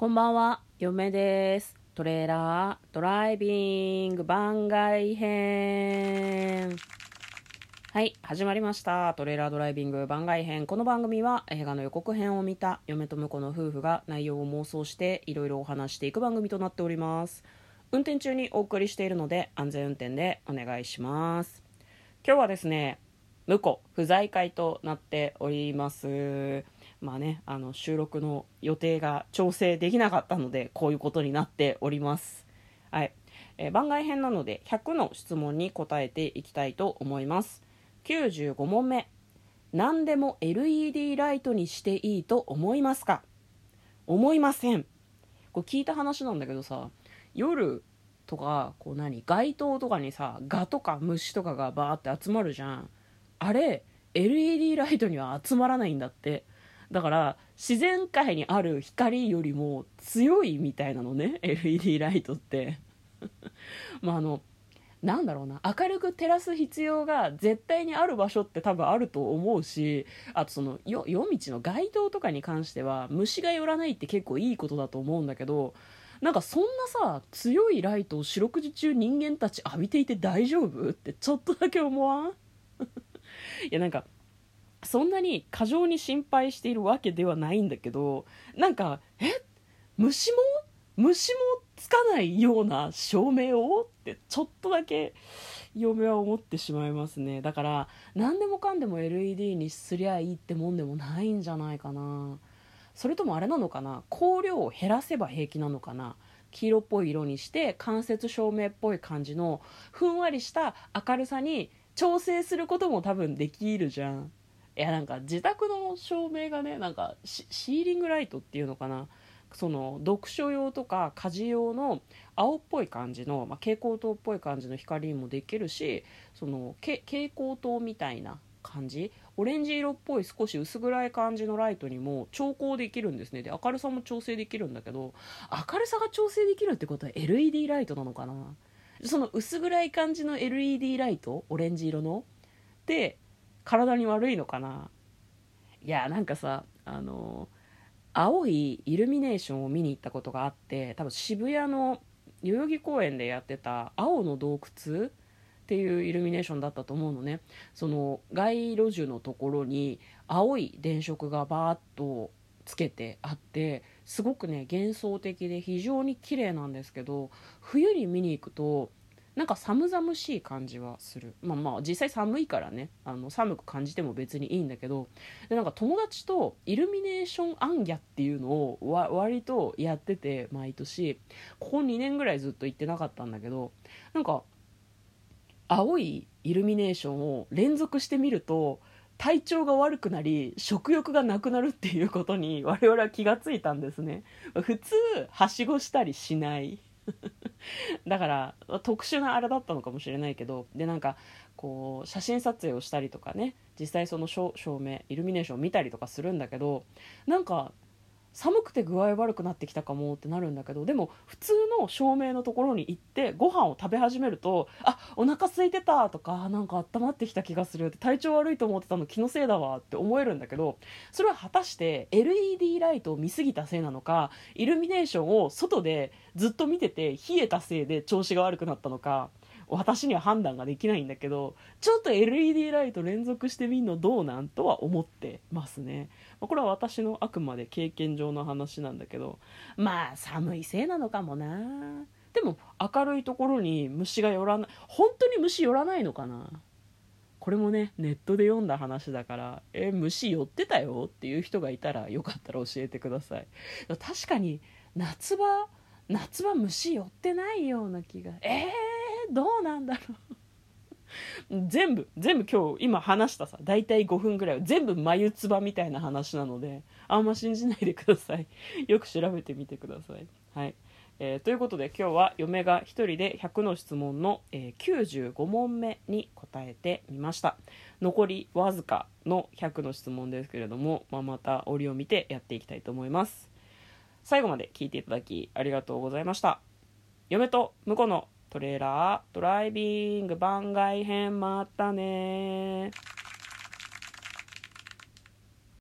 こんばんは、嫁です。トレーラードライビング番外編。はい、始まりました。トレーラードライビング番外編。この番組は映画の予告編を見た嫁と婿の夫婦が内容を妄想していろいろお話していく番組となっております。運転中にお送りしているので安全運転でお願いします。今日はですね、婿不在会となっております。まあね、あの収録の予定が調整できなかったのでこういうことになっております。はい、えー番外編なので100の質問に答えていきたいと思います。95問目。何でも LED ライトにしていいと思いますか？思いません。これ聞いた話なんだけどさ夜とかこう何街灯とかにさガとか虫とかがバーって集まるじゃん。あれ LED ライトには集まらないんだって。だから自然界にある光よりも強いみたいなのね LED ライトって。まああのなんだろうな。明るく照らす必要が絶対にある場所って多分あると思うしあとその夜道の街灯とかに関しては虫が寄らないって結構いいことだと思うんだけどなんかそんなさ強いライトを四六時中人間たち浴びていて大丈夫ってちょっとだけ思わん？いやなんかそんなに過剰に心配しているわけではないんだけどなんかえ？虫も？虫もつかないような照明を？ってちょっとだけ嫁は思ってしまいますね。だから何でもかんでも LED にすりゃいいってもんでもないんじゃないかな。それともあれなのかな？光量を減らせば平気なのかな？黄色っぽい色にして間接照明っぽい感じのふんわりした明るさに調整することも多分できるじゃん。いやなんか自宅の照明がねなんかシーリングライトっていうのかな。その読書用とか家事用の青っぽい感じの、まあ、蛍光灯っぽい感じの光にもできるしそのけ蛍光灯みたいな感じ。オレンジ色っぽい少し薄暗い感じのライトにも調光できるんですね。で明るさも調整できるんだけど明るさが調整できるってことは LED ライトなのかな。その薄暗い感じの LED ライトオレンジ色の。で体に悪いのかな？いやなんかさあの青いイルミネーションを見に行ったことがあって多分渋谷の代々木公園でやってた青の洞窟っていうイルミネーションだったと思うのね。その街路樹のところに青い電飾がバーッとつけてあってすごくね幻想的で非常に綺麗なんですけど冬に見に行くとなんか寒々しい感じはする。まあまあ実際寒いからね。あの寒く感じても別にいいんだけど。でなんか友達とイルミネーションアンギャっていうのを割とやってて毎年。ここ2年ぐらいずっと行ってなかったんだけど。なんか青いイルミネーションを連続してみると体調が悪くなり食欲がなくなるっていうことに我々は気がついたんですね。普通はしごしたりしない。だから特殊なあれだったのかもしれないけどでなんかこう写真撮影をしたりとかね実際その照明イルミネーションを見たりとかするんだけどなんか寒くて具合悪くなってきたかもってなるんだけどでも普通の照明のところに行ってご飯を食べ始めるとあお腹空いてたとかなんか温まってきた気がするって体調悪いと思ってたの気のせいだわって思えるんだけどそれは果たして LED ライトを見すぎたせいなのかイルミネーションを外でずっと見てて冷えたせいで調子が悪くなったのか私には判断ができないんだけどちょっと LED ライト連続してみんのどうなんとは思ってますね。まあこれは私のあくまで経験上の話なんだけどまあ寒いせいなのかもな。でも明るいところに虫が寄らない本当に虫寄らないのかな。これもねネットで読んだ話だからえ虫寄ってたよ？っていう人がいたらよかったら教えてください。確かに夏場夏場虫寄ってないような気が。えー、どうなんだろう。全部全部今日今話したさ。大体5分ぐらいは。全部眉唾みたいな話なのであんま信じないでください。よく調べてみてください。はい。えーということで今日は嫁が1人で100の質問の、えー95問目に答えてみました。残りわずかの100の質問ですけれども、まあ、また折を見てやっていきたいと思います。最後まで聞いていただきありがとうございました。嫁と婿のトレーラー。ドライビング番外編またね